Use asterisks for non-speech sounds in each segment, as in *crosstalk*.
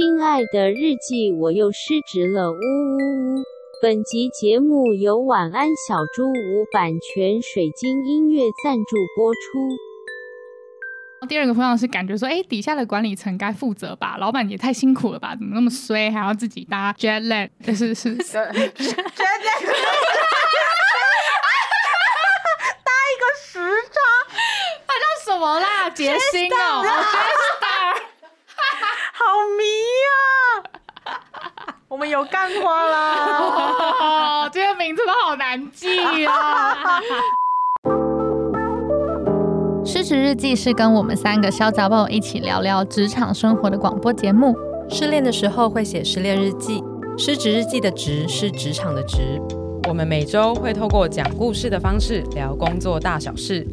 亲爱的日记，我又失职了，呜呜呜！本集节目由晚安小猪无版权水晶音乐赞助播出。第二个方向是感觉说，哎，底下的管理层该负责吧？老板也太辛苦了吧？怎么那么衰，还要自己搭 jet lag？是是是，*laughs* jet lag，*laughs* 搭一个时差，*laughs* 它叫什么啦？杰星哦。好迷啊！我们有干花啦！这些名字都好难记啊！*laughs* 失职日记是跟我们三个小杂宝一起聊聊职场生活的广播节目。失恋的时候会写失恋日记，失职日记的职是职场的职。我们每周会透过讲故事的方式聊工作大小事，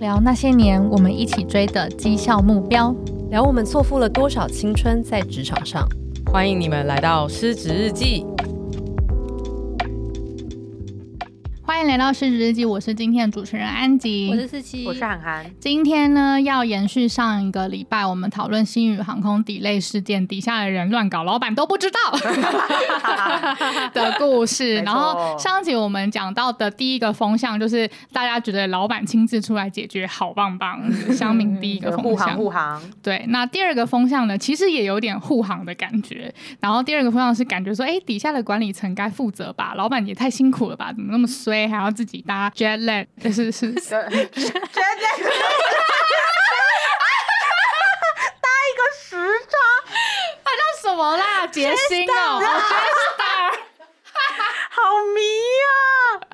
聊那些年我们一起追的绩效目标。聊我们错付了多少青春在职场上，欢迎你们来到失职日记。迎来到失职日记，我是今天的主持人安吉，我是四七，我是涵涵。今天呢，要延续上一个礼拜我们讨论新宇航空 delay 事件，底下的人乱搞，老板都不知道 *laughs* 的故事。然后上集我们讲到的第一个风向，就是大家觉得老板亲自出来解决，好棒棒。乡民第一个风向，护航护航。对，那第二个风向呢，其实也有点护航的感觉。然后第二个风向是感觉说，哎，底下的管理层该负责吧？老板也太辛苦了吧？怎么那么衰？还要自己搭 jet lag，*laughs* 是是是，jet lag，搭一个时差，什么啦？杰星哦，Jetstar，好迷啊！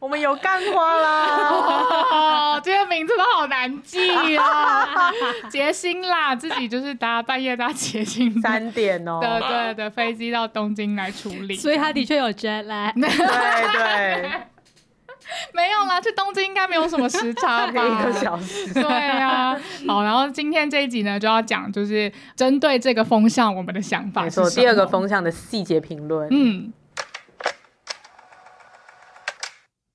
我们有干花啦！*laughs* 这些名字都好难记啊！*laughs* 杰星啦，自己就是搭半夜搭捷星三点哦，对对的飞机到东京来处理，所以他的确有 jet lag。对对。没有啦，去东京应该没有什么时差吧？*laughs* 一个小时。对啊，好，然后今天这一集呢，就要讲就是针对这个风向，我们的想法是。没错，第二个风向的细节评论。嗯。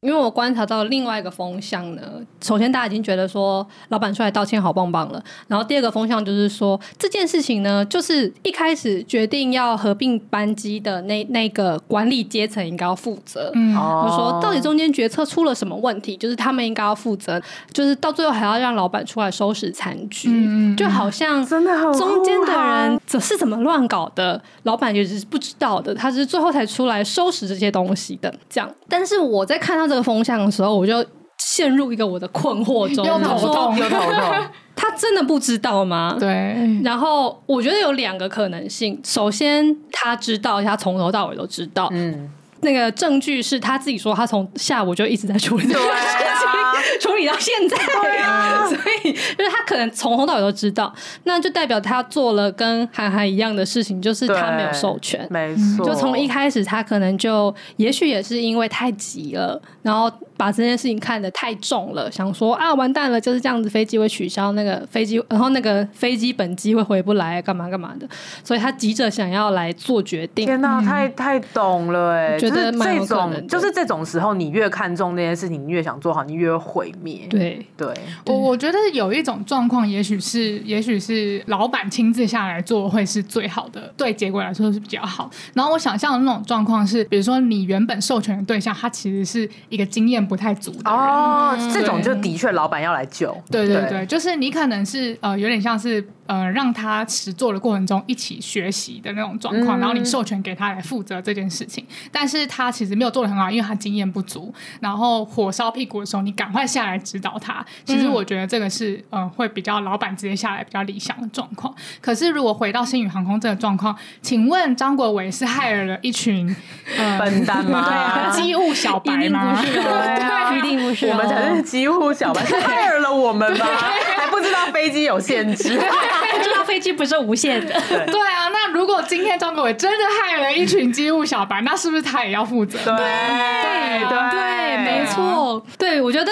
因为我观察到另外一个风向呢，首先大家已经觉得说老板出来道歉好棒棒了，然后第二个风向就是说这件事情呢，就是一开始决定要合并班机的那那个管理阶层应该要负责，嗯，就说到底中间决策出了什么问题，就是他们应该要负责，就是到最后还要让老板出来收拾残局，嗯，就好像真的中间的人这是怎么乱搞的，老板也是不知道的，他是最后才出来收拾这些东西的，这样。但是我在看到这个风向的时候，我就陷入一个我的困惑中。又头痛，又头痛。*laughs* 他真的不知道吗？对。然后我觉得有两个可能性。首先，他知道，他从头到尾都知道。嗯。那个证据是他自己说，他从下午就一直在处理这个事情，啊、*laughs* 处理到现在。*laughs* 所以，就是他可能从头到尾都知道，那就代表他做了跟韩寒一样的事情，就是他没有授权。没错。就从一开始，他可能就，也许也是因为太急了，然后。把这件事情看得太重了，想说啊，完蛋了，就是这样子，飞机会取消，那个飞机，然后那个飞机本机会回不来，干嘛干嘛的，所以他急着想要来做决定。天哪，嗯、太太懂了哎，觉这种就是这种时候，你越看重那件事情，你越想做好，你越会毁灭。对对，我我觉得有一种状况，也许是也许是老板亲自下来做会是最好的，对结果来说是比较好。然后我想象的那种状况是，比如说你原本授权的对象，他其实是一个经验。不太足的哦，这种就的确老板要来救。对对对，对，就是你可能是呃，有点像是。呃，让他实做的过程中一起学习的那种状况，嗯，然后你授权给他来负责这件事情，但是他其实没有做的很好，因为他经验不足。然后火烧屁股的时候，你赶快下来指导他。其实我觉得这个是呃，会比较老板直接下来比较理想的状况。可是如果回到星宇航空这个状况，请问张国伟是害了一群呃笨蛋吗？*laughs* 对啊，机务小白吗？一定不是，*laughs* 对，一定不是，我们才是机务小白，是害了我们吗？还不。知道飞机有限制，*laughs* 不知道飞机不是无限的。*laughs* 对啊，那如果今天张国伟真的害了一群机务小白，那是不是他也要负责？对对对对，没错。对，我觉得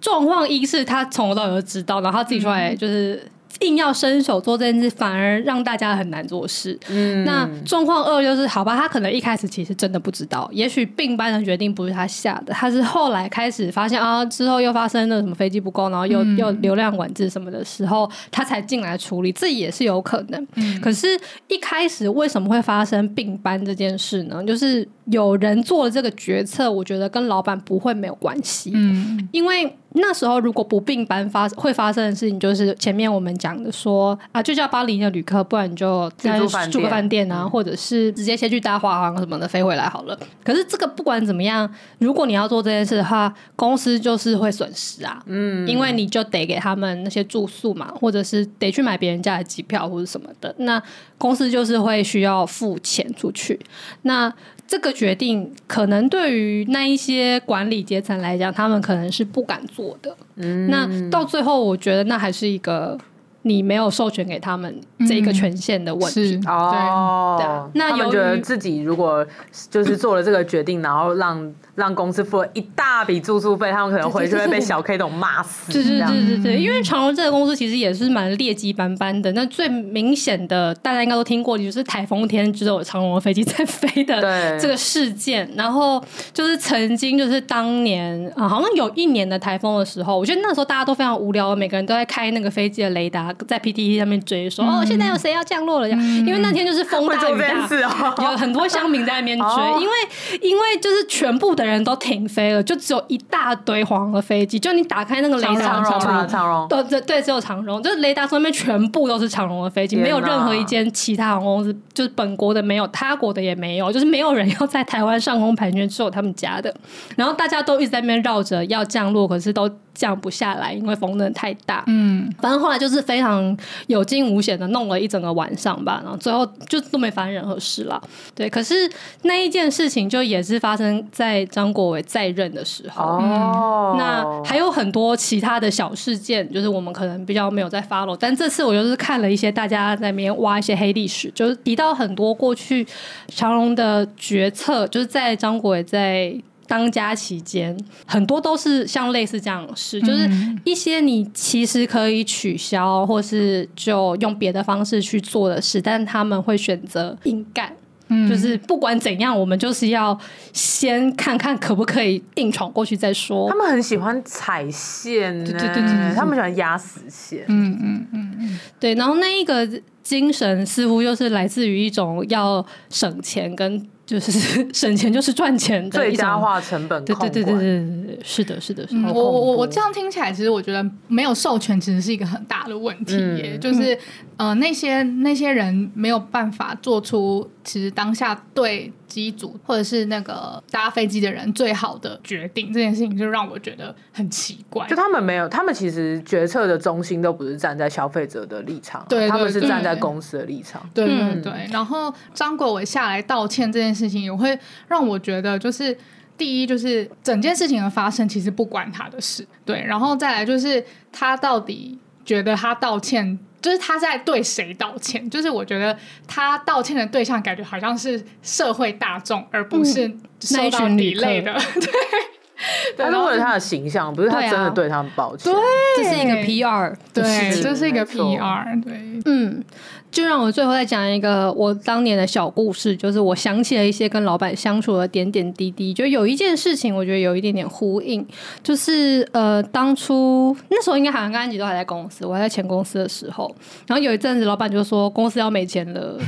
状况一是他从头到尾都知道，然后他自己出来就是。硬要伸手做这件事，反而让大家很难做事。嗯，那状况二就是，好吧，他可能一开始其实真的不知道，也许并班的决定不是他下的，他是后来开始发现啊，之后又发生了什么飞机不够，然后又、嗯、又流量管制什么的时候，他才进来处理，这也是有可能。嗯，可是，一开始为什么会发生并班这件事呢？就是有人做了这个决策，我觉得跟老板不会没有关系。嗯，因为。那时候如果不并班发会发生的事情，就是前面我们讲的说啊，就叫巴黎的旅客，不然你就在住个饭店啊，或者是直接先去搭华航什么的飞回来好了。可是这个不管怎么样，如果你要做这件事的话，公司就是会损失啊，嗯，因为你就得给他们那些住宿嘛，或者是得去买别人家的机票或者什么的，那公司就是会需要付钱出去，那。这个决定可能对于那一些管理阶层来讲，他们可能是不敢做的。嗯，那到最后，我觉得那还是一个你没有授权给他们这一个权限的问题。嗯、哦，对，那他们觉得自己如果就是做了这个决定，然后让。让公司付了一大笔住宿费，他们可能回去会被小 K 董骂死。对对对对对，因为长荣这个公司其实也是蛮劣迹斑斑的。那最明显的，大家应该都听过，就是台风天只有长荣的飞机在飞的 *laughs* 这个事件。然后就是曾经就是当年啊，好像有一年的台风的时候，我觉得那时候大家都非常无聊，每个人都在开那个飞机的雷达，在 PTT 上面追说、嗯、哦，现在有谁要降落了？因为那天就是风大雨大，哦、有很多乡民在那边追，*laughs* 哦、因为因为就是全部的。的人都停飞了，就只有一大堆黄的飞机。就你打开那个雷达，长荣，对对对，只有长荣，就是雷达上面全部都是长荣的飞机，没有任何一间其他航空公司，就是本国的没有，他国的也没有，就是没有人要在台湾上空盘旋，只有他们家的。然后大家都一直在那边绕着要降落，可是都。降不下来，因为风真的太大。嗯，反正后来就是非常有惊无险的弄了一整个晚上吧，然后最后就都没发生任何事了。对，可是那一件事情就也是发生在张国伟在任的时候。哦，那还有很多其他的小事件，就是我们可能比较没有在 follow，但这次我就是看了一些大家在那边挖一些黑历史，就是提到很多过去长隆的决策，就是在张国伟在。当家期间，很多都是像类似这样的事，就是一些你其实可以取消，或是就用别的方式去做的事，但他们会选择硬干。嗯，就是不管怎样，我们就是要先看看可不可以硬闯过去再说。他们很喜欢踩线，对对对对，他们喜欢压死线。嗯嗯嗯嗯，对。然后那一个精神似乎又是来自于一种要省钱跟。就是 *laughs* 省钱就是赚钱的最佳化成本，对对对对对对，是的，是的，是的。我我我这样听起来，其实我觉得没有授权其实是一个很大的问题耶，嗯、就是呃那些那些人没有办法做出其实当下对。机组或者是那个搭飞机的人最好的决定，这件事情就让我觉得很奇怪。就他们没有，他们其实决策的中心都不是站在消费者的立场，对，他们是站在公司的立场。对对对，对。然后张国伟下来道歉这件事情，也会让我觉得，就是第一，就是整件事情的发生其实不关他的事，对。然后再来就是他到底觉得他道歉。就是他在对谁道歉？就是我觉得他道歉的对象感觉好像是社会大众，而不是受到你类的。*laughs* 嗯、*laughs* 对，他是为了他的形象，不是他真的对他们抱歉。对，这是一个 PR，对，这是一个 PR，对，嗯。就让我最后再讲一个我当年的小故事，就是我想起了一些跟老板相处的点点滴滴。就有一件事情，我觉得有一点点呼应，就是呃，当初那时候应该好像跟安吉都还在公司，我还在前公司的时候，然后有一阵子老板就说公司要没钱了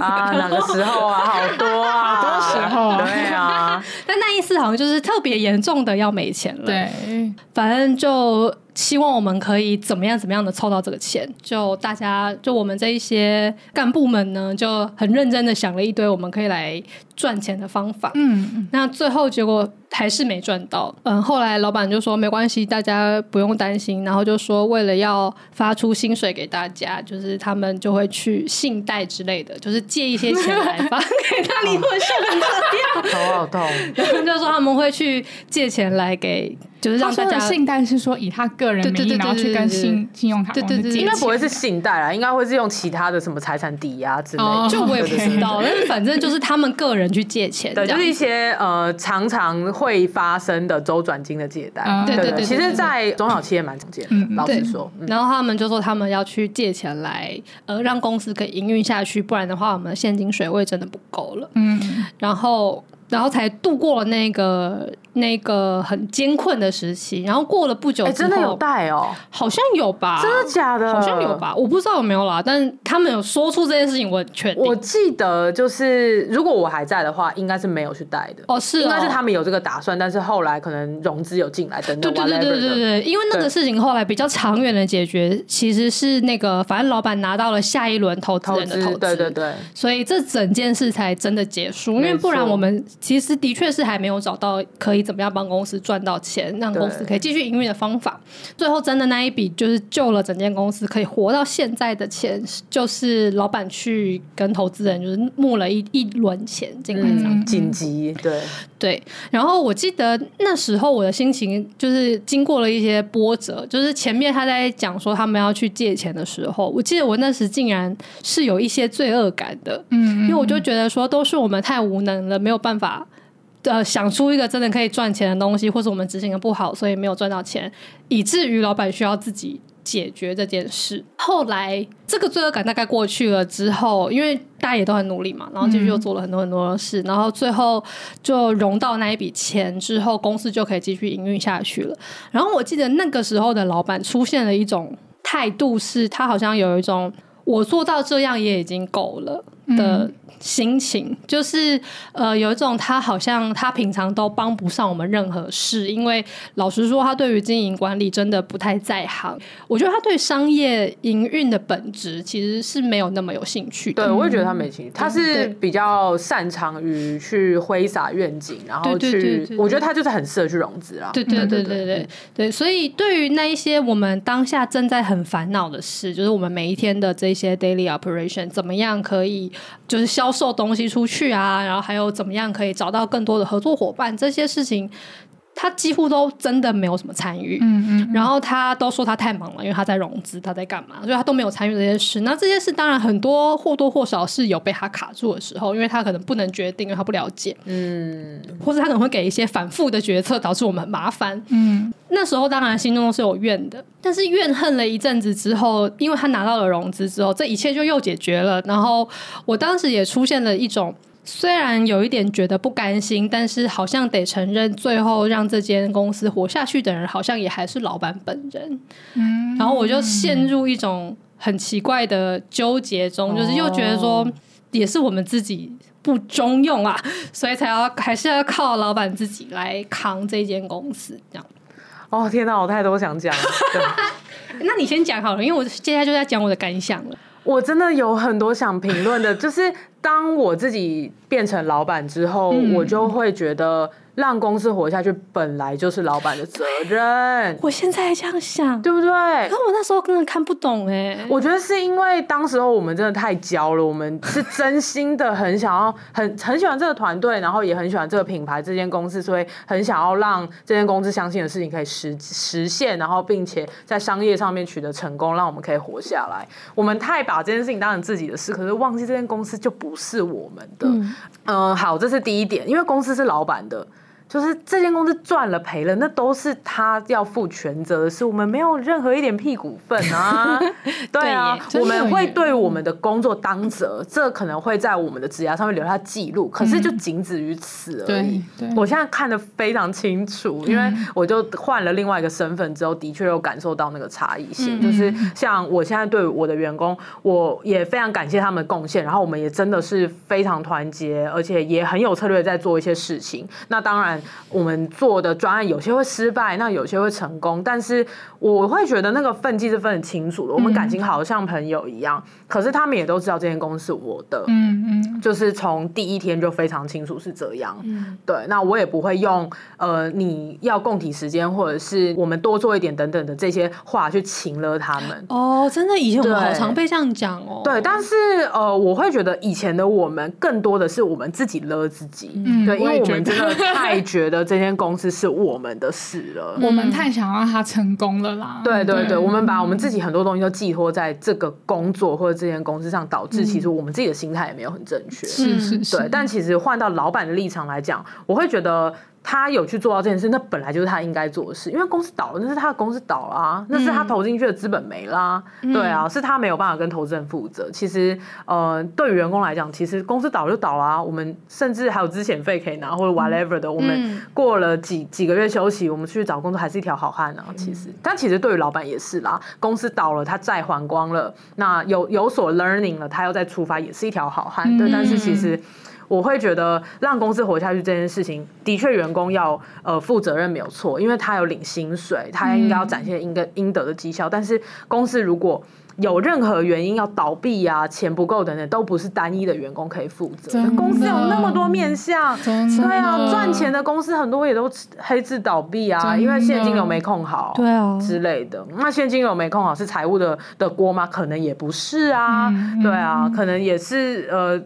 啊，*laughs* 哪个时候啊？好多啊，好多时候，对啊。但那一次好像就是特别严重的要没钱了，对，反正就。希望我们可以怎么样怎么样的凑到这个钱？就大家就我们这一些干部们呢，就很认真的想了一堆我们可以来赚钱的方法。嗯，那最后结果还是没赚到。嗯，后来老板就说没关系，大家不用担心。然后就说为了要发出薪水给大家，就是他们就会去信贷之类的，就是借一些钱来发 *laughs* 给他。离婚笑成这样，头好痛。然后就说他们会去借钱来给。就是让大家信贷是说以他个人名义，然后去跟信信用卡公司借，应该不会是信贷啦，应该会是用其他的什么财产抵押之类的。哦，就我也不知道，但是反正就是他们个人去借钱，对，就是一些呃常常会发生的周转金的借贷。对对对，其实，在中小企业蛮常见的，老实说。然后他们就说他们要去借钱来呃让公司可以营运下去，不然的话我们的现金水位真的不够了。嗯，然后然后才度过了那个。那个很艰困的时期，然后过了不久之后，真的有贷哦，好像有吧？真的假的？好像有吧？我不知道有没有啦，但是他们有说出这件事情，我很确定。我记得就是，如果我还在的话，应该是没有去贷的。哦，是，应该是他们有这个打算，但是后来可能融资有进来等等。对对对对对对，因为那个事情后来比较长远的解决，其实是那个反正老板拿到了下一轮投资人的投资，对对对，所以这整件事才真的结束。因为不然我们其实的确是还没有找到可以怎么样帮公司。赚到钱，让公司可以继续营运的方法，最后真的那一笔就是救了整间公司可以活到现在的钱，就是老板去跟投资人就是募了一一轮钱进来这样，紧急对对。然后我记得那时候我的心情就是经过了一些波折，就是前面他在讲说他们要去借钱的时候，我记得我那时竟然是有一些罪恶感的，嗯，因为我就觉得说都是我们太无能了，没有办法。呃，想出一个真的可以赚钱的东西，或者我们执行的不好，所以没有赚到钱，以至于老板需要自己解决这件事。后来这个罪恶感大概过去了之后，因为大家也都很努力嘛，然后继续又做了很多很多的事，嗯、然后最后就融到那一笔钱之后，公司就可以继续营运下去了。然后我记得那个时候的老板出现了一种态度，是他好像有一种我做到这样也已经够了的。嗯心情就是呃，有一种他好像他平常都帮不上我们任何事，因为老实说，他对于经营管理真的不太在行。我觉得他对商业营运的本质其实是没有那么有兴趣的。对，我也觉得他没兴趣。他是比较擅长于去挥洒愿景，然后去。我觉得他就是很适合去融资啊。对对对对对对，对。所以对于那一些我们当下正在很烦恼的事，就是我们每一天的这些 daily operation，怎么样可以就是销售东西出去啊，然后还有怎么样可以找到更多的合作伙伴，这些事情他几乎都真的没有什么参与。嗯嗯，然后他都说他太忙了，因为他在融资，他在干嘛，所以他都没有参与这些事。那这些事当然很多或多或少是有被他卡住的时候，因为他可能不能决定，因为他不了解。嗯，或者他可能会给一些反复的决策，导致我们很麻烦。嗯。那时候当然心中是有怨的，但是怨恨了一阵子之后，因为他拿到了融资之后，这一切就又解决了。然后我当时也出现了一种，虽然有一点觉得不甘心，但是好像得承认，最后让这间公司活下去的人，好像也还是老板本人。嗯，然后我就陷入一种很奇怪的纠结中，就是又觉得说，也是我们自己不中用啊，*laughs* 所以才要还是要靠老板自己来扛这间公司这样。哦天哪，我太多想讲了。*laughs* 那你先讲好了，因为我接下来就在讲我的感想了。我真的有很多想评论的，就是当我自己变成老板之后，嗯、我就会觉得。让公司活下去本来就是老板的责任。我现在这样想，对不对？可我那时候根本看不懂哎。我觉得是因为当时候我们真的太焦了，我们是真心的很想要，很 *laughs* 很喜欢这个团队，然后也很喜欢这个品牌、这间公司，所以很想要让这间公司相信的事情可以实实现，然后并且在商业上面取得成功，让我们可以活下来。我们太把这件事情当成自己的事，可是忘记这间公司就不是我们的。嗯，呃，好，这是第一点，因为公司是老板的。就是这间公司赚了赔了，那都是他要负全责的事，我们没有任何一点屁股份啊。*laughs* 对啊，我们会对我们的工作当责，这可能会在我们的职涯上面留下记录，可是就仅止于此而已。嗯、我现在看得非常清楚，因为我就换了另外一个身份之后，的确有感受到那个差异性。嗯、就是像我现在对我的员工，我也非常感谢他们的贡献，然后我们也真的是非常团结，而且也很有策略在做一些事情。那当然。然我们做的专案有些会失败，那有些会成功，但是我会觉得那个分际是分很清楚的。我们感情好像朋友一样，可是他们也都知道这间公司是我的，嗯嗯，就是从第一天就非常清楚是这样。嗯，对，那我也不会用呃你要共体时间，或者是我们多做一点等等的这些话去请了他们。哦，真的，以前我们好常被这样讲哦。对，但是呃，我会觉得以前的我们更多的是我们自己勒自己。嗯，对，因为我们真的太 *laughs* 觉得这间公司是我们的事了，我们太想让它成功了啦。对对对，我们把我们自己很多东西都寄托在这个工作或者这间公司上，导致其实我们自己的心态也没有很正确。是是是，对。但其实换到老板的立场来讲，我会觉得。他有去做到这件事，那本来就是他应该做的事。因为公司倒了，那是他的公司倒了啊，那是他投进去的资本没啦。嗯、对啊，是他没有办法跟投资人负责。其实，呃，对于员工来讲，其实公司倒了就倒啦啊。我们甚至还有资遣费可以拿，或者 whatever 的。嗯、我们过了几几个月休息，我们去找工作还是一条好汉啊。其实，但其实对于老板也是啦。公司倒了，他债还光了，那有有所 learning 了，他要再出发也是一条好汉。对，但是其实。我会觉得让公司活下去这件事情，的确员工要呃负责任没有错，因为他有领薪水，他应该要展现应该应得的绩效。但是公司如果有任何原因要倒闭啊，钱不够等等，都不是单一的员工可以负责。公司有那么多面向，对啊，赚钱的公司很多也都黑字倒闭啊，因为现金流没控好，对啊之类的。那现金流没控好是财务的的锅吗？可能也不是啊，对啊，可能也是呃。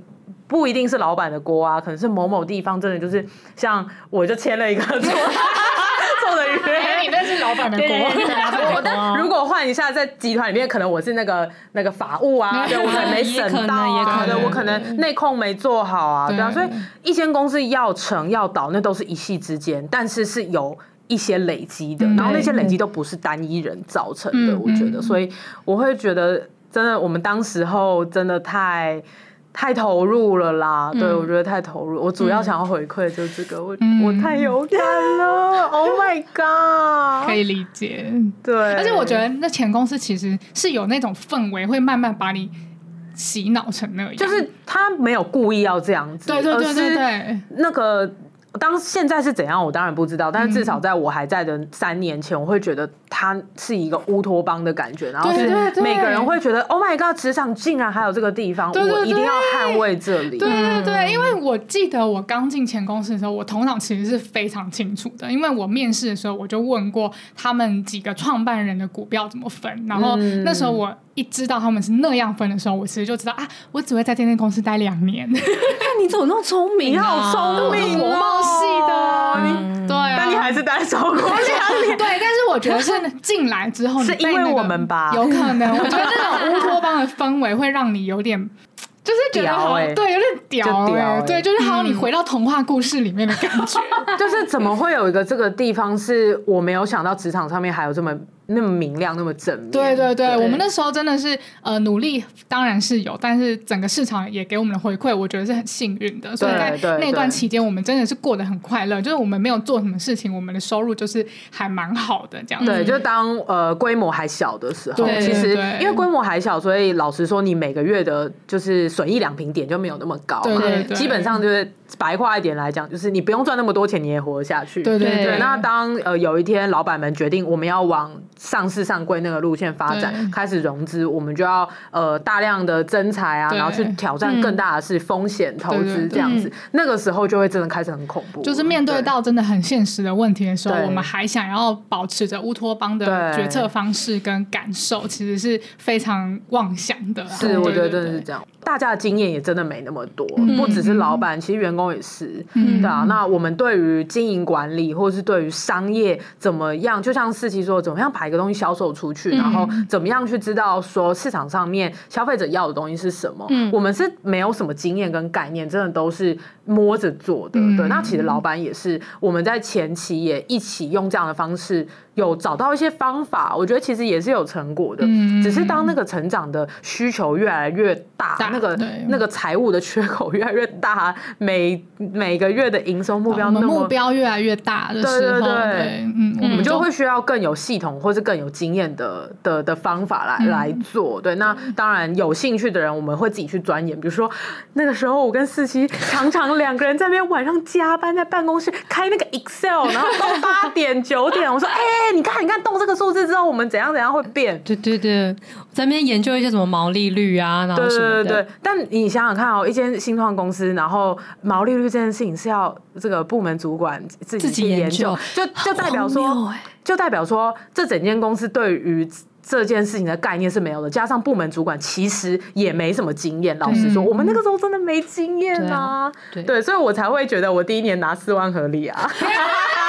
不一定是老板的锅啊，可能是某某地方真的就是像我就签了一个做 *laughs* 做的约，你那是老板的锅。*laughs* 如果换一下在集团里面，可能我是那个那个法务啊，对，我可能没审到啊，对，我可能内控没做好啊，对啊，所以一间公司要成要倒，那都是一夕之间，但是是有一些累积的，然后那些累积都不是单一人造成的，我觉得，所以我会觉得真的，我们当时候真的太。太投入了啦，对，我觉得太投入。我主要想要回馈就是这个，我我太有感了，*laughs* Oh my god，可以理解。对，而且我觉得那前公司其实是有那种氛围，会慢慢把你洗脑成那样。就是他没有故意要这样子，对对对对对，那个。当现在是怎样，我当然不知道。但是至少在我还在的三年前，我会觉得它是一个乌托邦的感觉，然后是每个人会觉得，Oh my God，职场竟然还有这个地方，我一定要捍卫这里。对对对，因为我记得我刚进前公司的时候，我头脑其实是非常清楚的，因为我面试的时候我就问过他们几个创办人的股票怎么分，然后那时候我。一知道他们是那样分的时候，我其实就知道啊，我只会在这间公司待两年。那 *laughs* 你怎么那么聪明？你 *laughs* 好聪明，国贸系的，对，但你还是待超过两年。*laughs* 对，但是我觉得是进来之后，是因为我们吧？有可能，我觉得这种乌托邦的氛围会让你有点。就是觉得好，对，有点屌，哎，对，就是好像你回到童话故事里面的感觉。就是怎么会有一个这个地方是我没有想到职场上面还有这么那么明亮、那么正面？对对对，我们那时候真的是呃努力，当然是有，但是整个市场也给我们的回馈，我觉得是很幸运的。所以在那段期间，我们真的是过得很快乐。就是我们没有做什么事情，我们的收入就是还蛮好的这样。对，就当呃规模还小的时候，其实因为规模还小，所以老实说，你每个月的就是。损益两平点就没有那么高嘛，基本上就是白话一点来讲，就是你不用赚那么多钱，你也活得下去。对对对。那当呃有一天老板们决定我们要往上市上柜那个路线发展，开始融资，我们就要呃大量的增财啊，然后去挑战更大的是风险投资这样子。那个时候就会真的开始很恐怖，就是面对到真的很现实的问题的时候，我们还想要保持着乌托邦的决策方式跟感受，其实是非常妄想的。是，我觉得真的是这样。大家的经验也真的没那么多，不只是老板，其实员工也是，对啊。那我们对于经营管理，或者是对于商业怎么样，就像四期说，怎么样把一个东西销售出去，然后怎么样去知道说市场上面消费者要的东西是什么，我们是没有什么经验跟概念，真的都是摸着做的。对，那其实老板也是，我们在前期也一起用这样的方式。有找到一些方法，我觉得其实也是有成果的。嗯，只是当那个成长的需求越来越大，大那个那个财务的缺口越来越大，每每个月的营收目标那么目标越来越大的时候，对对对，对嗯，我们就会需要更有系统或是更有经验的的的方法来、嗯、来做。对，那当然有兴趣的人，我们会自己去钻研。比如说那个时候，我跟四七常常两个人在那边晚上加班，在办公室开那个 Excel，然后到八点九点，我说：“哎、欸，你看，你看，动这个数字之后，我们怎样怎样会变？”对对对，在那边研究一些什么毛利率啊，然后什么的。对对对对。但你想想看哦，一间新创公司，然后毛利率这件事情是要这个部门主管自己去研究，就就代表说，就代表说，这整间公司对于。这件事情的概念是没有的，加上部门主管其实也没什么经验。老实说，我们那个时候真的没经验啊，对，对，所以我才会觉得我第一年拿四万合理啊。*laughs*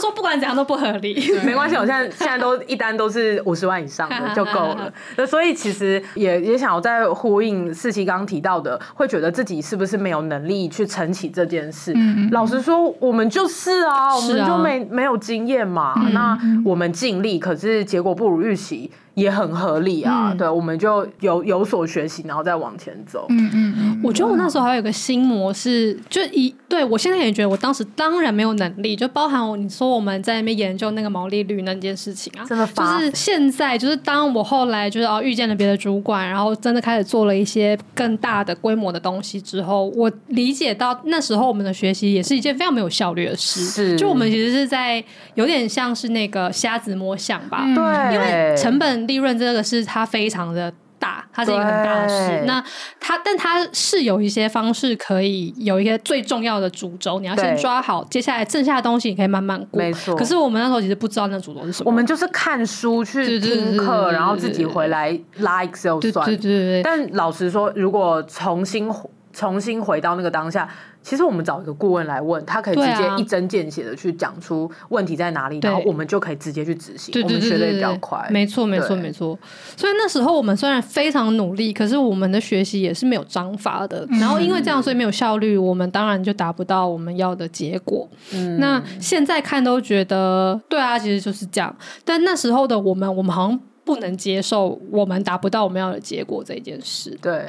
说不管怎样都不合理，没关系，我现在 *laughs* 现在都一单都是五十万以上的 *laughs* 就够了。*laughs* 那所以其实也也想要再呼应四七刚提到的，会觉得自己是不是没有能力去撑起这件事？嗯、老实说，我们就是啊，我们就没没有经验嘛。那我们尽力，可是结果不如预期。也很合理啊，嗯、对，我们就有有所学习，然后再往前走。嗯嗯嗯，我觉得我那时候还有一个新模式，就一对我现在也觉得，我当时当然没有能力，就包含我你说我们在那边研究那个毛利率那件事情啊，真的发，就是现在就是当我后来就是哦遇见了别的主管，然后真的开始做了一些更大的规模的东西之后，我理解到那时候我们的学习也是一件非常没有效率的事，是，就我们其实是在有点像是那个瞎子摸象吧，对、嗯，因为成本。利润这个是它非常的大，它是一个很大的事。那它，但它是有一些方式可以有一个最重要的主轴，你要先抓好，接下来剩下的东西你可以慢慢过。没错。可是我们那时候其实不知道那主轴是什么，我们就是看书去听课，然后自己回来拉 Excel 算。对对对对。但老实说，如果重新重新回到那个当下。其实我们找一个顾问来问，他可以直接一针见血的去讲出问题在哪里，然后我们就可以直接去执行，我们学的也比较快。没错，没错，没错。所以那时候我们虽然非常努力，可是我们的学习也是没有章法的。然后因为这样，所以没有效率，我们当然就达不到我们要的结果。嗯，那现在看都觉得，对啊，其实就是这样。但那时候的我们，我们好像不能接受我们达不到我们要的结果这件事。对。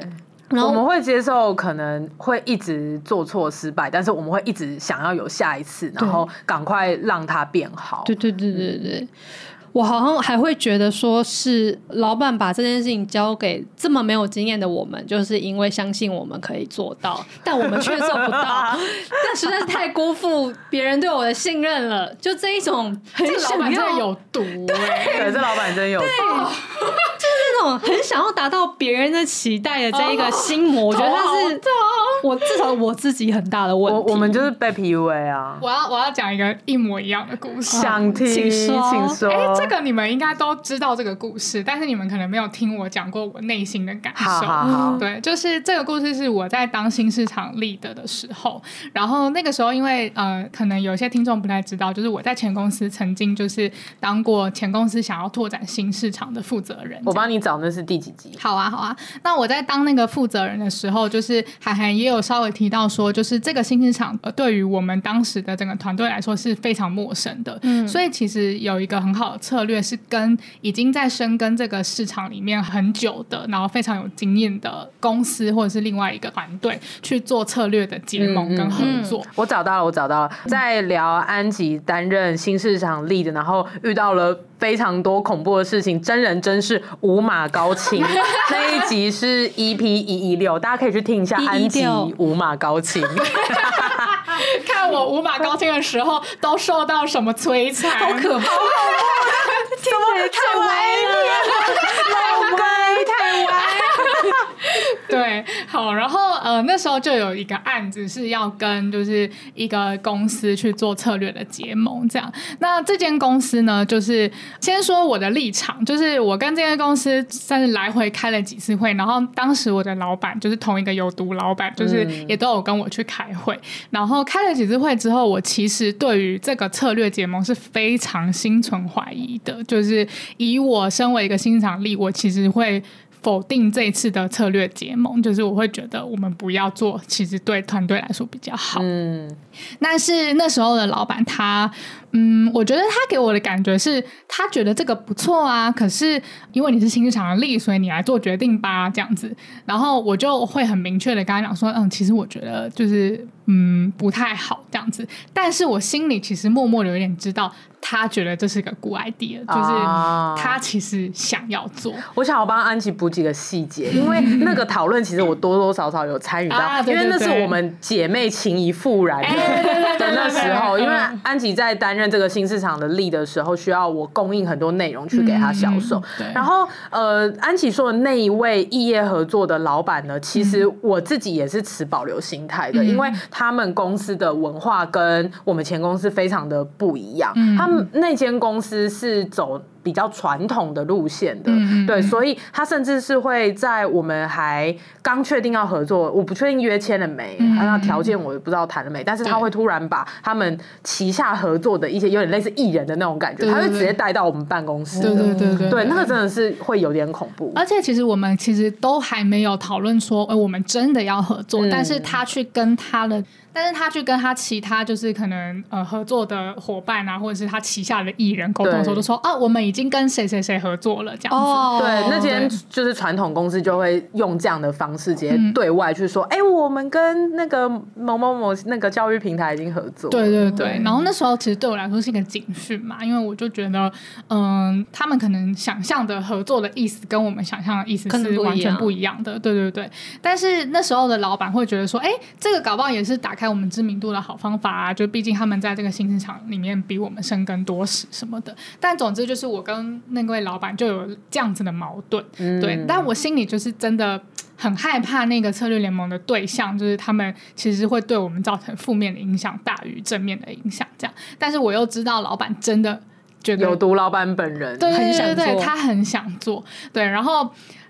然后我们会接受可能会一直做错失败，但是我们会一直想要有下一次，然后赶快让它变好。对对对对对。我好像还会觉得说是老板把这件事情交给这么没有经验的我们，就是因为相信我们可以做到，但我们却做不到，*laughs* 但实在是太辜负别人对我的信任了。就这一种很想要，这老板真的有毒对，这老板真有毒，就 *laughs* 是那种很想要达到别人的期待的这一个心魔，我觉得他是我至少我自己很大的问题。我我们就是被 PUA 啊！我要我要讲一个一模一样的故事，想听，请说，请说。这个你们应该都知道这个故事，但是你们可能没有听我讲过我内心的感受。好好好，对，就是这个故事是我在当新市场 lead 的时候，然后那个时候因为呃，可能有些听众不太知道，就是我在前公司曾经就是当过前公司想要拓展新市场的负责人。我帮你找那是第几集？好啊，好啊。那我在当那个负责人的时候，就是海涵也有稍微提到说，就是这个新市场呃，对于我们当时的整个团队来说是非常陌生的。嗯，所以其实有一个很好的策略是跟已经在深耕这个市场里面很久的，然后非常有经验的公司或者是另外一个团队去做策略的结盟跟合作。嗯嗯、我找到了，我找到了，在聊安吉担任新市场 lead，然后遇到了非常多恐怖的事情，真人真事五马高清 *laughs* 那一集是 EP 一一六，大家可以去听一下安吉五马高清。*laughs* 看我五马高清的时候都受到什么摧残，好可怕。*laughs* 怎么太歪了？对，*laughs* 好，然后呃，那时候就有一个案子是要跟就是一个公司去做策略的结盟，这样。那这间公司呢，就是先说我的立场，就是我跟这间公司算是来回开了几次会，然后当时我的老板就是同一个有毒老板，就是也都有跟我去开会，嗯、然后开了几次会之后，我其实对于这个策略结盟是非常心存怀疑的，就是以我身为一个新场力，我其实会。否定这一次的策略结盟，就是我会觉得我们不要做，其实对团队来说比较好。嗯，但是那时候的老板他嗯，我觉得他给我的感觉是，他觉得这个不错啊，可是因为你是新市场的力，所以你来做决定吧，这样子。然后我就会很明确的跟他讲说，嗯，其实我觉得就是嗯不太好这样子。但是我心里其实默默的有点知道。他觉得这是个 good idea，就是他其实想要做。啊、我想要帮安琪补几个细节，*laughs* 因为那个讨论其实我多多少少有参与到，啊、对对对，因为那是我们姐妹情谊复燃的 *laughs* 的那时候。因为安琪在担任这个新市场的 lead 的时候，需要我供应很多内容去给他销售。嗯、然后呃，安琪说的那一位异业合作的老板呢，其实我自己也是持保留心态的，嗯、因为他们公司的文化跟我们前公司非常的不一样，他们。那间公司是走比较传统的路线的，嗯、对，所以他甚至是会在我们还刚确定要合作，我不确定约签了没，那条、嗯、件我也不知道谈了没，但是他会突然把他们旗下合作的一些有点类似艺人的那种感觉，对对对，他会直接带到我们办公室，对对对对，对，对，那个真的是会有点恐怖。而且其实我们其实都还没有讨论说，哎，我们真的要合作，嗯、但是他去跟他的。但是他去跟他其他就是可能呃合作的伙伴啊，或者是他旗下的艺人沟通的时候，都说啊，我们已经跟谁谁谁合作了这样子。哦、对，那间就是传统公司就会用这样的方式直接对外去说，哎、嗯欸，我们跟那个某某某那个教育平台已经合作。对对对。然后那时候其实对我来说是一个警讯嘛，因为我就觉得，嗯，他们可能想象的合作的意思跟我们想象的意思是完全不一样的。对对对。但是那时候的老板会觉得说，哎、欸，这个搞不好也是打开我们知名度的好方法啊，就毕竟他们在这个新市场里面比我们深耕多时什么的。但总之就是我跟那位老板就有这样子的矛盾，嗯、对。但我心里就是真的很害怕那个策略联盟的对象，就是他们其实会对我们造成负面的影响大于正面的影响。这样，但是我又知道老板真的觉得有毒，老板本人对对对对，他很想做，对。然后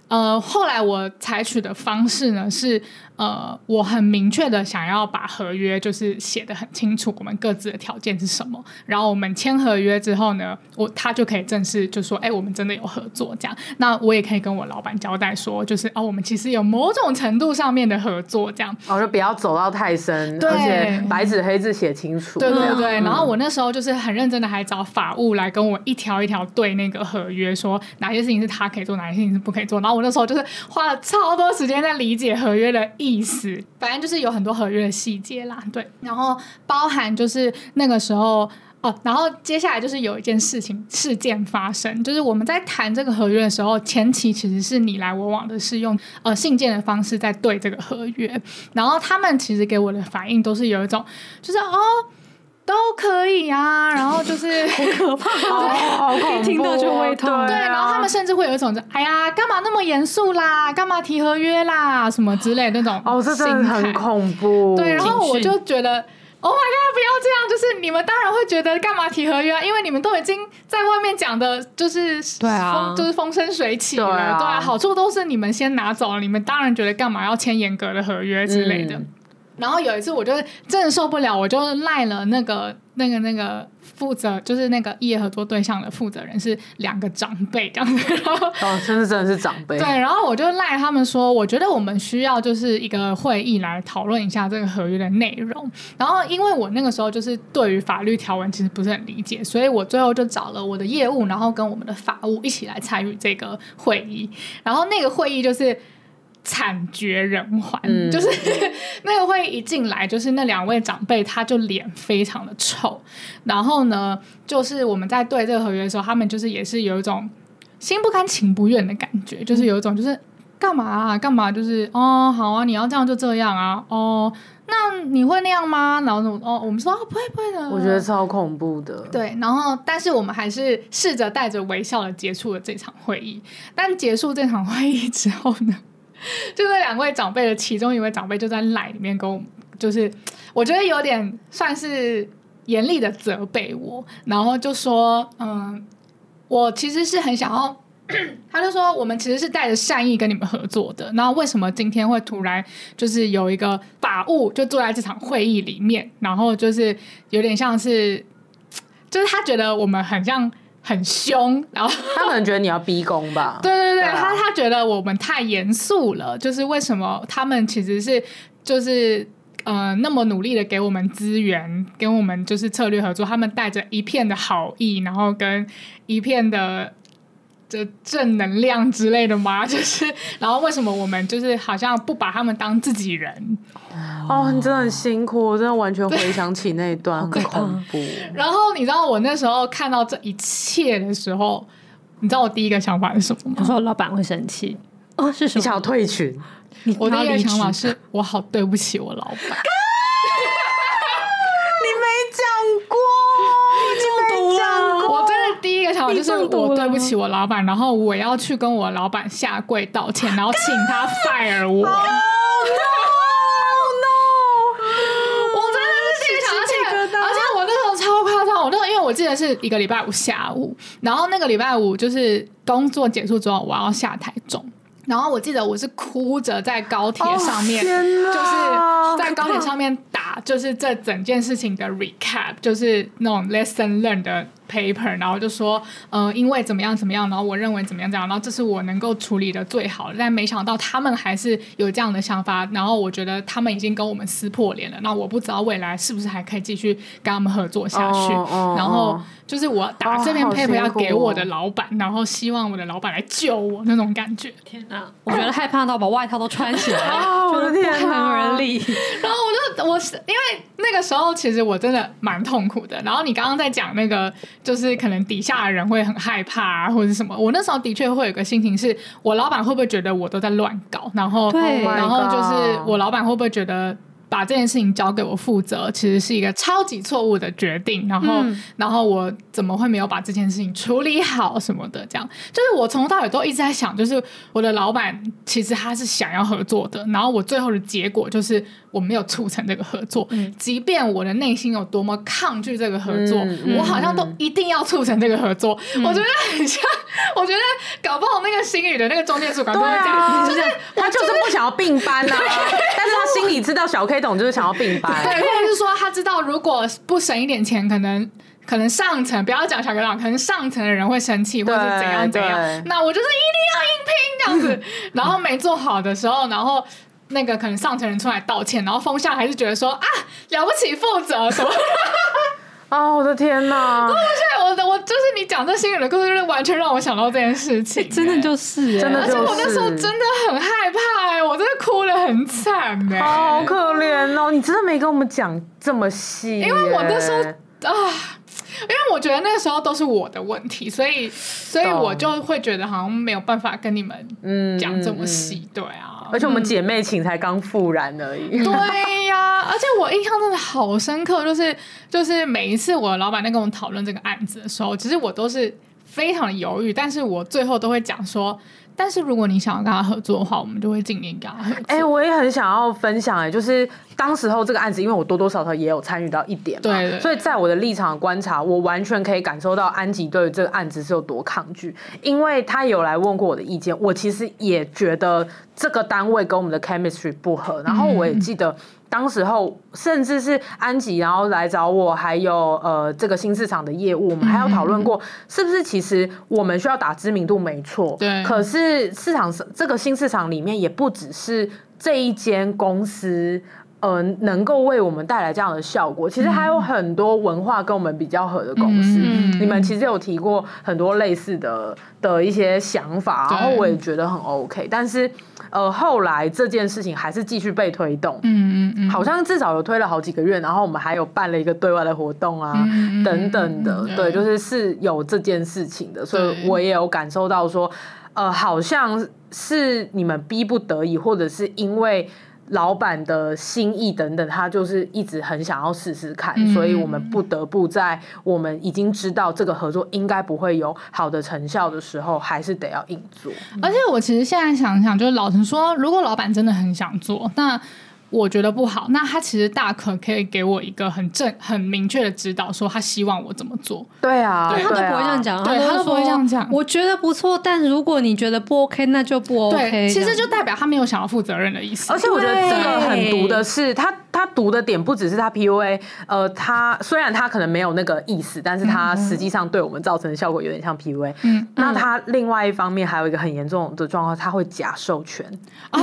呃，后来我采取的方式呢是。呃，我很明确的想要把合约就是写的很清楚，我们各自的条件是什么。然后我们签合约之后呢，我他就可以正式就说，哎，我们真的有合作这样。那我也可以跟我老板交代说，就是哦，我们其实有某种程度上面的合作这样。哦，就不要走到太深，对而且白纸黑字写清楚。对对对。嗯、然后我那时候就是很认真的，还找法务来跟我一条一条对那个合约，说哪些事情是他可以做，哪些事情是不可以做。然后我那时候就是花了超多时间在理解合约的意。意思，反正就是有很多合约的细节啦，对，然后包含就是那个时候哦，然后接下来就是有一件事情事件发生，就是我们在谈这个合约的时候，前期其实是你来我往的，是用呃信件的方式在对这个合约，然后他们其实给我的反应都是有一种，就是哦。都可以啊，*laughs* 然后就是好可怕，*laughs* 好恐怖，一听到就会痛。对，然后他们甚至会有一种，哎呀，干嘛那么严肃啦？干嘛提合约啦？什么之类的那种。哦，这真的很恐怖。对，然后我就觉得，Oh my god，不要这样！就是你们当然会觉得干嘛提合约啊？因为你们都已经在外面讲的，就是对啊，就是风生水起了，对啊，对啊，好处都是你们先拿走了，你们当然觉得干嘛要签严格的合约之类的。嗯然后有一次，我就真的受不了，我就赖了那个、那个、那个负责，就是那个异业合作对象的负责人是两个长辈这样子。然后哦，真的真的是长辈。对，然后我就赖他们说，我觉得我们需要就是一个会议来讨论一下这个合约的内容。然后因为我那个时候就是对于法律条文其实不是很理解，所以我最后就找了我的业务，然后跟我们的法务一起来参与这个会议。然后那个会议就是。惨绝人寰，嗯、就是 *laughs* 那个会一进来，就是那两位长辈，他就脸非常的臭。然后呢，就是我们在对这个合约的时候，他们就是也是有一种心不甘情不愿的感觉，就是有一种就是干嘛啊，干嘛，就是哦，好啊，你要这样就这样啊，哦，那你会那样吗？然后哦，我们说、哦、不会不会的，我觉得超恐怖的。对，然后但是我们还是试着带着微笑的结束了这场会议。但结束这场会议之后呢？*laughs* 就那两位长辈的其中一位长辈就在赖里面跟我，就是我觉得有点算是严厉的责备我，然后就说，嗯，我其实是很想要，*clears throat* 他就说我们其实是带着善意跟你们合作的，那为什么今天会突然就是有一个法务就坐在这场会议里面，然后就是有点像是，就是他觉得我们很像。很凶，然后他可能觉得你要逼宫吧？*laughs* 对对对，对啊、他他觉得我们太严肃了，就是为什么他们其实是就是呃那么努力的给我们资源，跟我们就是策略合作，他们带着一片的好意，然后跟一片的。这正能量之类的吗？*laughs* 就是，然后为什么我们就是好像不把他们当自己人？哦，你真的很辛苦，我真的完全回想起那一段，很恐怖。然后你知道我那时候看到这一切的时候，你知道我第一个想法是什么吗？我说老板会生气哦，是什么？你想要退群？我第一个想法是我好对不起我老板。*laughs* 就是我对不起我老板，然后我要去跟我老板下跪道歉，然后请他 *laughs* fire 我。Oh, no, no. 我真的是气而且而且我那时候超夸张，我那时候因为我记得是一个礼拜五下午，然后那个礼拜五就是工作结束之后，我要下台中，然后我记得我是哭着在高铁上面，oh, 就是在高铁上面打，就是这整件事情的 recap，就是那种 lesson learned 的。paper，然后就说，呃，因为怎么样怎么样，然后我认为怎么样怎样，然后这是我能够处理的最好的，但没想到他们还是有这样的想法，然后我觉得他们已经跟我们撕破脸了，那我不知道未来是不是还可以继续跟他们合作下去，然后就是我打这篇 paper 要给我的老板，哦、然后希望我的老板来救我那种感觉。天哪，*laughs* 我觉得害怕到把外套都穿起来，*laughs* 我 *laughs* 的天，不寒而栗。然后我就我是因为那个时候其实我真的蛮痛苦的，然后你刚刚在讲那个。就是可能底下的人会很害怕啊，或者什么。我那时候的确会有个心情是，我老板会不会觉得我都在乱搞？然后，然后就是我老板会不会觉得？把这件事情交给我负责，其实是一个超级错误的决定。然后，嗯、然后我怎么会没有把这件事情处理好什么的？这样，就是我从头到尾都一直在想，就是我的老板其实他是想要合作的。然后我最后的结果就是我没有促成这个合作。嗯、即便我的内心有多么抗拒这个合作，嗯、我好像都一定要促成这个合作。嗯、我觉得很像，我觉得搞不好那个心里的那个中介主管都会这样，啊、就是他就是不想要并班呐、啊，但是他心里知道小 K。懂就是想要并班，对，或者是说他知道如果不省一点钱，可能可能上层不要讲小科长，可能上层的人会生气，或者是怎样怎样。那我就是一定要硬拼这样子，*laughs* 然后没做好的时候，然后那个可能上层人出来道歉，然后风向还是觉得说啊了不起负责什么。*laughs* 啊、哦！我的天哪！对，我的我就是你讲这新人的故事，就是完全让我想到这件事情、欸，真的就是，真的就是，而且我那时候真的很害怕、欸，我真的哭得很惨、欸，好可怜哦！你真的没跟我们讲这么细、欸，因为我那时候啊，因为我觉得那个时候都是我的问题，所以所以我就会觉得好像没有办法跟你们讲这么细，嗯、对啊。而且我们姐妹情才刚复燃而已。对呀，*laughs* 而且我印象真的好深刻，就是就是每一次我老板在跟我讨论这个案子的时候，其实我都是非常的犹豫，但是我最后都会讲说。但是如果你想要跟他合作的话，我们就会尽力跟他合作。哎、欸，我也很想要分享哎、欸，就是当时候这个案子，因为我多多少少也有参与到一点嘛，所以在我的立场观察，我完全可以感受到安吉对于这个案子是有多抗拒，因为他有来问过我的意见，我其实也觉得这个单位跟我们的 chemistry 不合，然后我也记得。当时候，甚至是安吉，然后来找我，还有呃这个新市场的业务，我们还有讨论过，是不是其实我们需要打知名度，没错。对。可是市场上这个新市场里面，也不只是这一间公司。呃，能够为我们带来这样的效果，其实还有很多文化跟我们比较合的公司。嗯、你们其实有提过很多类似的的一些想法，然后我也觉得很 OK。但是，呃，后来这件事情还是继续被推动。嗯嗯嗯，好像至少有推了好几个月，然后我们还有办了一个对外的活动啊，嗯、等等的。嗯、对，就是是有这件事情的，所以我也有感受到说，呃，好像是你们逼不得已，或者是因为。老板的心意等等，他就是一直很想要试试看，嗯、所以我们不得不在我们已经知道这个合作应该不会有好的成效的时候，还是得要硬做。而且我其实现在想想，就是老陈说，如果老板真的很想做，那。我觉得不好，那他其实大可可以给我一个很正、很明确的指导，说他希望我怎么做。对啊，对他都不会这样讲，对他都不会这样讲。我觉得不错，但如果你觉得不 OK，那就不 OK。其实就代表他没有想要负责任的意思。而且我觉得这个很毒的是，他他毒的点不只是他 PUA，呃，他虽然他可能没有那个意思，但是他实际上对我们造成的效果有点像 PUA。嗯，那他另外一方面还有一个很严重的状况，他会假授权。啊，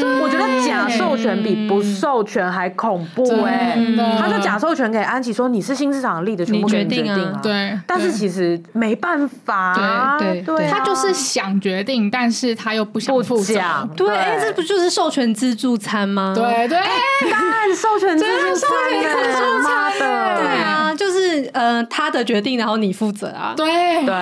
对，我觉得假授权比不授权还恐怖哎。他就假授权给安琪说，你是新市场立的，全部决定啊。对，但是其实没办法，对对，他就是想决定，但是他又不想负责。对，哎，这不就是授权自助餐吗？对对，干授权自助餐，妈的，对啊，就是呃，他的决定，然后你负责啊。对对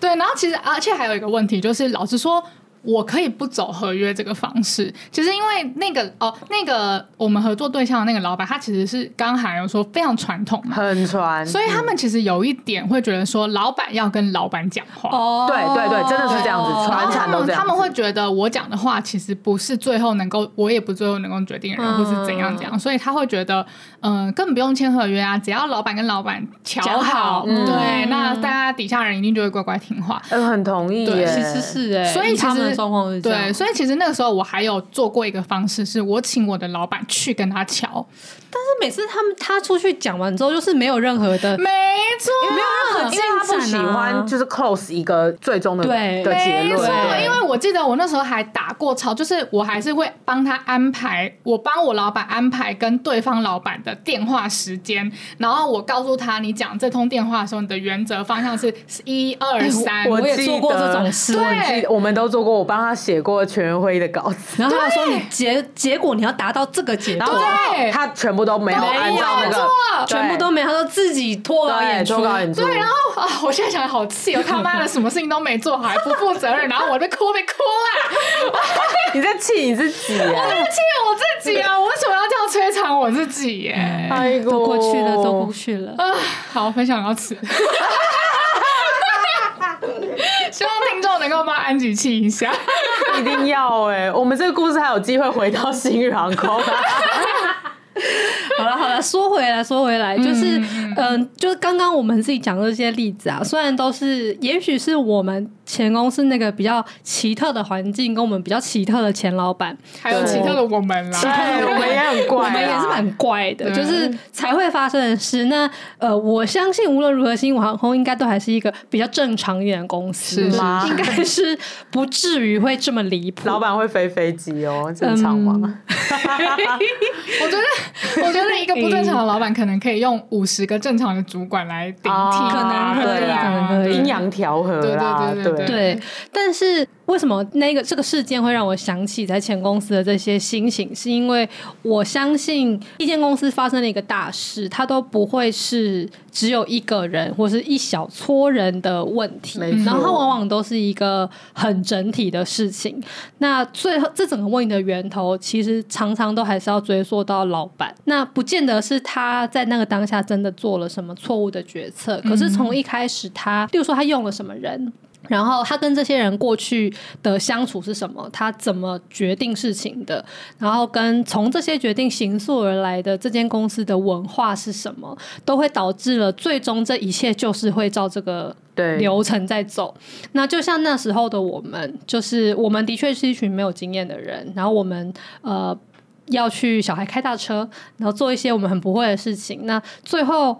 对，然后其实而且还有一个问题，就是老实说。我可以不走合约这个方式，其实因为那个哦，那个我们合作对象的那个老板，他其实是刚还有说非常传统嘛，很传，所以他们其实有一点会觉得说，老板要跟老板讲话。哦，对对对，真的是这样子，传产都这样。他们会觉得我讲的话其实不是最后能够，我也不最后能够决定人，或是怎样怎样，所以他会觉得，嗯，根本不用签合约啊，只要老板跟老板乔好，对，那大家底下人一定就会乖乖听话。嗯，很同意，对，其实是哎，所以其实。对，所以其实那个时候我还有做过一个方式，是我请我的老板去跟他敲。但是每次他们他出去讲完之后，就是没有任何的，没错，没有任何进展啊。他不喜欢就是 close 一个最终的对的结论。对，因为我记得我那时候还打过吵，就是我还是会帮他安排，我帮我老板安排跟对方老板的电话时间，然后我告诉他，你讲这通电话的时候，你的原则方向是一二三。我也做过这种事，对，我们都做过，我帮他写过全员会议的稿子，然后他说你结结果你要达到这个结果，对，他全部都没有按照那个，全部都没有，他说自己脱稿演出，对，然后啊，我现在想好气哦，*laughs* 他妈的，什么事情都没做好，还不负责任，然后我被哭被哭啊！*laughs* 你在气你自己，我在气我自己啊！我为什么要这样摧残我自己？耶，哎，都过去了，都过去了啊！好，分享到此。能够帮安吉气一下，*laughs* 一定要哎、欸！我们这个故事还有机会回到新宇航空。好了好了，说回来说回来，就是嗯、呃，就是刚刚我们自己讲的这些例子啊，虽然都是，也许是我们前公司那个比较奇特的环境，跟我们比较奇特的前老板，还有奇特的我们啦，奇特的我们也很怪，我们也是蛮怪的，就是才会发生的事。那呃，我相信无论如何，新宇航空应该都还是一个比较正常一点的公司，是吗？应该是不至于会这么离谱。老板会飞飞机哦，正常吗？嗯、*laughs* 我觉得，我觉得。一个不正常的老板可能可以用五十个正常的主管来顶替，可能可以，可能可以阴阳调和对，对对对对。但是为什么那个这个事件会让我想起在前公司的这些心情？是因为我相信一间公司发生了一个大事，它都不会是只有一个人或是一小撮人的问题，然后它往往都是一个很整体的事情。那最后这整个问题的源头，其实常常都还是要追溯到老板。那不见得是他在那个当下真的做了什么错误的决策，可是从一开始他，例如说他用了什么人，然后他跟这些人过去的相处是什么，他怎么决定事情的，然后跟从这些决定形塑而来的这间公司的文化是什么，都会导致了最终这一切就是会照这个流程在走。那就像那时候的我们，就是我们的确是一群没有经验的人，然后我们呃。要去小孩开大车，然后做一些我们很不会的事情，那最后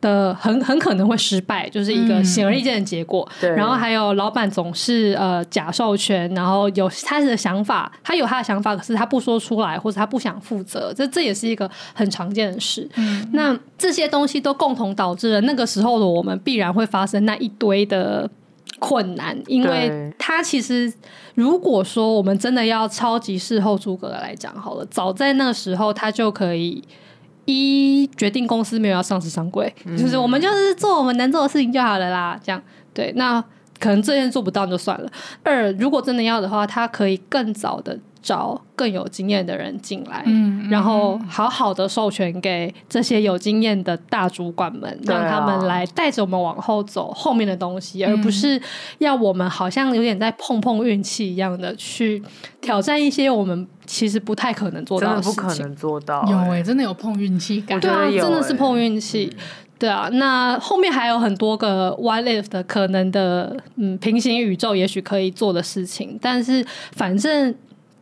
的很很可能会失败，就是一个显而易见的结果。嗯、然后还有老板总是呃假授权，然后有他的想法，他有他的想法，可是他不说出来，或者他不想负责，这这也是一个很常见的事。嗯、那这些东西都共同导致了那个时候的我们必然会发生那一堆的。困难，因为他其实，如果说我们真的要超级事后诸葛来讲好了，早在那个时候，他就可以一决定公司没有要上市上柜，嗯、就是我们就是做我们能做的事情就好了啦。这样对，那可能这件做不到就算了。二，如果真的要的话，他可以更早的。找更有经验的人进来，嗯，然后好好的授权给这些有经验的大主管们，让他们来带着我们往后走后面的东西，而不是要我们好像有点在碰碰运气一样的去挑战一些我们其实不太可能做到的事情，不可能做到。有哎，真的有碰运气感，对啊，真的是碰运气，对啊。那后面还有很多个 what if 的可能的，嗯，平行宇宙也许可以做的事情，但是反正。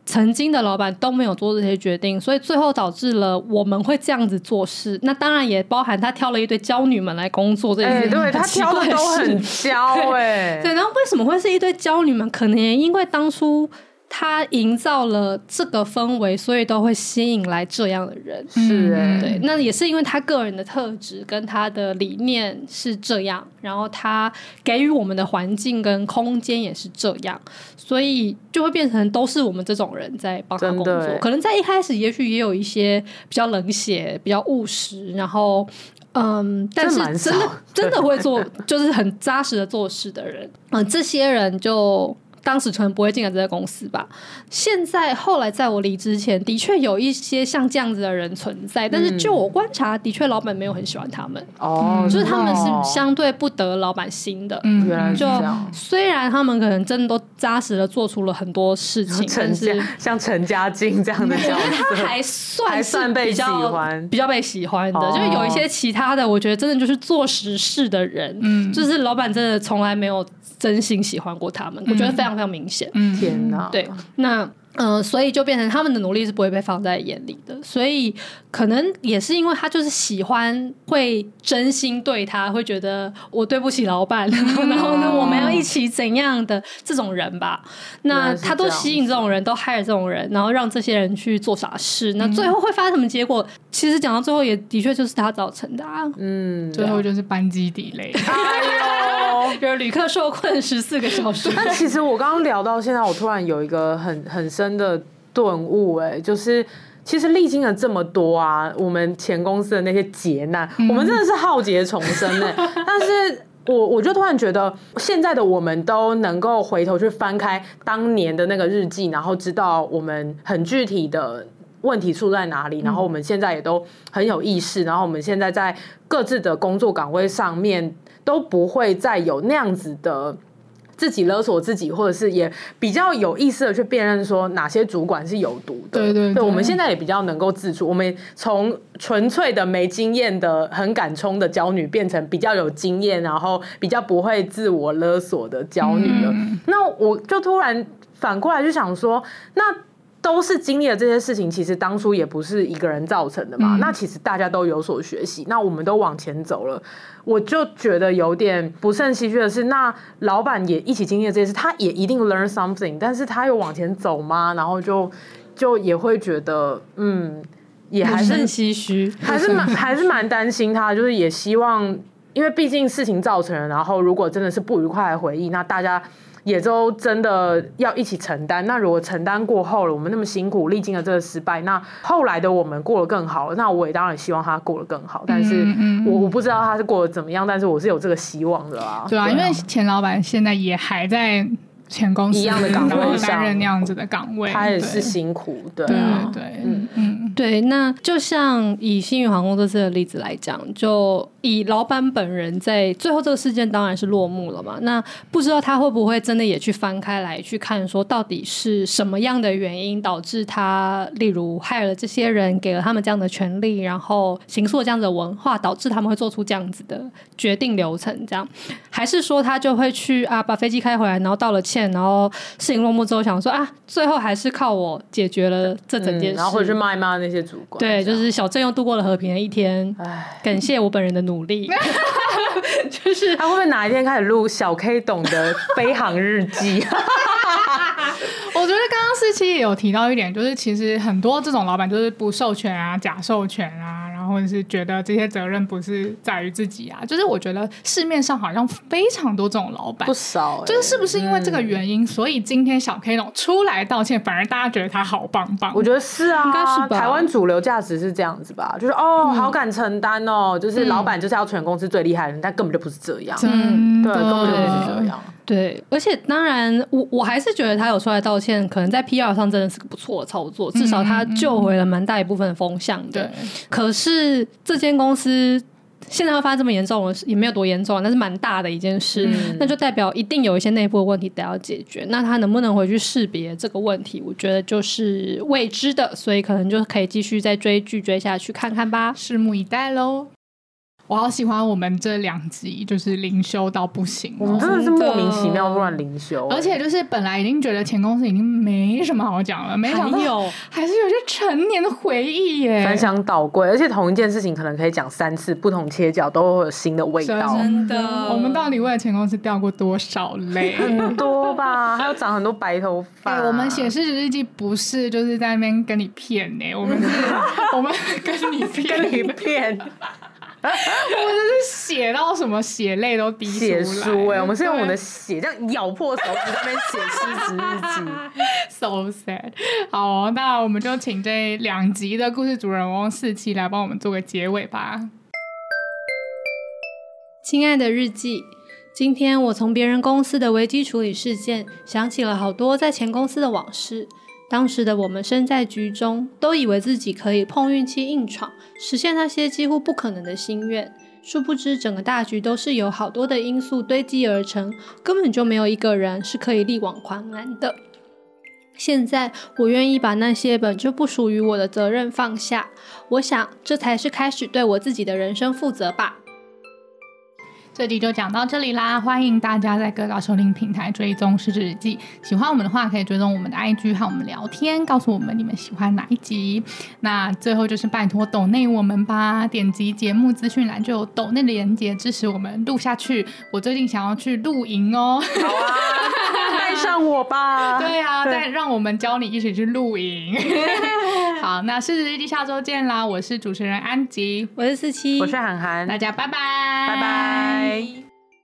曾经的老板都没有做这些决定，所以最后导致了我们会这样子做事。那当然也包含他挑了一堆娇女们来工作这件事，对，他挑的都很娇哎。*laughs* 对，然后为什么会是一堆娇女们？可能也因为当初。他营造了这个氛围，所以都会吸引来这样的人。是哎，对，那也是因为他个人的特质跟他的理念是这样，然后他给予我们的环境跟空间也是这样，所以就会变成都是我们这种人在帮他工作。可能在一开始，也许也有一些比较冷血、比较务实，然后嗯，但是真的真的会做，就是很扎实的做事的人。*laughs* 嗯，这些人就。当时可能不会进来这家公司吧。现在后来在我离职前，的确有一些像这样子的人存在，但是就我观察，的确老板没有很喜欢他们。哦，就是他们是相对不得老板心的。嗯，原来是这样。虽然他们可能真的都扎实的做出了很多事情，但是像陈家静这样的角色，他 *laughs* 还算是比较比较被喜欢的。就是有一些其他的，我觉得真的就是做实事的人，嗯，就是老板真的从来没有真心喜欢过他们。我觉得非常。非常明显，嗯天哪！对，那嗯、呃，所以就变成他们的努力是不会被放在眼里的，所以可能也是因为他就是喜欢，会真心对他，会觉得我对不起老板，然后呢，我们要一起怎样的这种人吧？那他都吸引这种人，都害了这种人，然后让这些人去做傻事，那最后会发生什么结果？其实讲到最后，也的确就是他造成的啊。嗯，最后就是班机就是旅客受困十四个小时。*laughs* 但其实我刚刚聊到现在，我突然有一个很很深的顿悟，哎，就是其实历经了这么多啊，我们前公司的那些劫难，嗯、我们真的是浩劫重生哎。*laughs* 但是我我就突然觉得，现在的我们都能够回头去翻开当年的那个日记，然后知道我们很具体的问题出在哪里，然后我们现在也都很有意识，然后我们现在在各自的工作岗位上面。都不会再有那样子的自己勒索自己，或者是也比较有意识的去辨认说哪些主管是有毒的。对对对，我们现在也比较能够自处。我们从纯粹的没经验的很敢冲的娇女，变成比较有经验，然后比较不会自我勒索的娇女了。嗯。那我就突然反过来就想说，那。都是经历了这些事情，其实当初也不是一个人造成的嘛。嗯、那其实大家都有所学习，那我们都往前走了，我就觉得有点不胜唏嘘的是，那老板也一起经历了这些事，他也一定 learn something，但是他又往前走吗？然后就就也会觉得，嗯，也还是唏嘘，还是蛮还是蛮担心他，就是也希望，因为毕竟事情造成了，然后如果真的是不愉快的回忆，那大家。也都真的要一起承担。那如果承担过后了，我们那么辛苦，历经了这个失败，那后来的我们过得更好。那我也当然希望他过得更好。但是我我不知道他是过得怎么样，但是我是有这个希望的啊。对啊，因为钱老板现在也还在。前公司一样的岗位担任那样子的岗位，他也是辛苦，对对对，嗯嗯，对。那就像以新宇航空这次的例子来讲，就以老板本人在最后这个事件当然是落幕了嘛。那不知道他会不会真的也去翻开来去看，说到底是什么样的原因导致他，例如害了这些人，给了他们这样的权利，然后行塑这样子的文化，导致他们会做出这样子的决定流程，这样，还是说他就会去啊把飞机开回来，然后道了。然后事情落幕之后，想说啊，最后还是靠我解决了这整件事，嗯、然后回去骂一骂那些主管。对，就是小镇又度过了和平的一天。唉，感谢我本人的努力。*laughs* 就是他会不会哪一天开始录小 K 懂的飞航日记？*laughs* 我觉得刚刚四七也有提到一点，就是其实很多这种老板就是不授权啊、假授权啊。或者是觉得这些责任不是在于自己啊，就是我觉得市面上好像非常多这种老板，不少、欸。就是是不是因为这个原因，嗯、所以今天小 K 出来道歉，反而大家觉得他好棒棒？我觉得是啊，应该是吧。台湾主流价值是这样子吧，就是哦，好敢承担哦，就是老板就是要全公司最厉害的人，嗯、但根本就不是这样。嗯，对，根本就不是这样。对，而且当然，我我还是觉得他有出来道歉，可能在 PR 上真的是个不错的操作，至少他救回了蛮大一部分的风向的。对，可是这间公司现在会发生这么严重的，也没有多严重，那是蛮大的一件事，嗯、那就代表一定有一些内部的问题得要解决。那他能不能回去识别这个问题，我觉得就是未知的，所以可能就可以继续再追剧追下去看看吧，拭目以待喽。我好喜欢我们这两集，就是灵修到不行，哦，我们真的是莫名其妙突然灵修，而且就是本来已经觉得前公司已经没什么好讲了，没想到有还是有些成年的回忆耶，翻箱倒柜，而且同一件事情可能可以讲三次，不同切角都会有新的味道。真的，我们到底为了前公司掉过多少泪？*laughs* 很多吧，还有长很多白头发。欸、我们写事实日记不是就是在那边跟你骗呢，我们是，*laughs* 我们跟你骗，跟你骗。我们是写到什么血泪都滴出来。写书哎、欸，我们是用我们的血这样咬破手指在那边写失职日记，so sad。好，那我们就请这两集的故事主人翁四期来帮我们做个结尾吧。亲爱的日记，今天我从别人公司的危机处理事件想起了好多在前公司的往事。当时的我们身在局中，都以为自己可以碰运气硬闯，实现那些几乎不可能的心愿。殊不知，整个大局都是由好多的因素堆积而成，根本就没有一个人是可以力挽狂澜的。现在，我愿意把那些本就不属于我的责任放下。我想，这才是开始对我自己的人生负责吧。这集就讲到这里啦，欢迎大家在各大收听平台追踪《失职日记》。喜欢我们的话，可以追踪我们的 IG 和我们聊天，告诉我们你们喜欢哪一集。那最后就是拜托抖内我们吧，点击节目资讯栏就有抖内的连接，支持我们录下去。我最近想要去露营哦，好啊，带上我吧。*laughs* 对啊，再让我们教你一起去露营。*laughs* 好，那《失职日记》下周见啦！我是主持人安吉，我是四七，我是涵涵，大家拜拜，拜拜。Bye.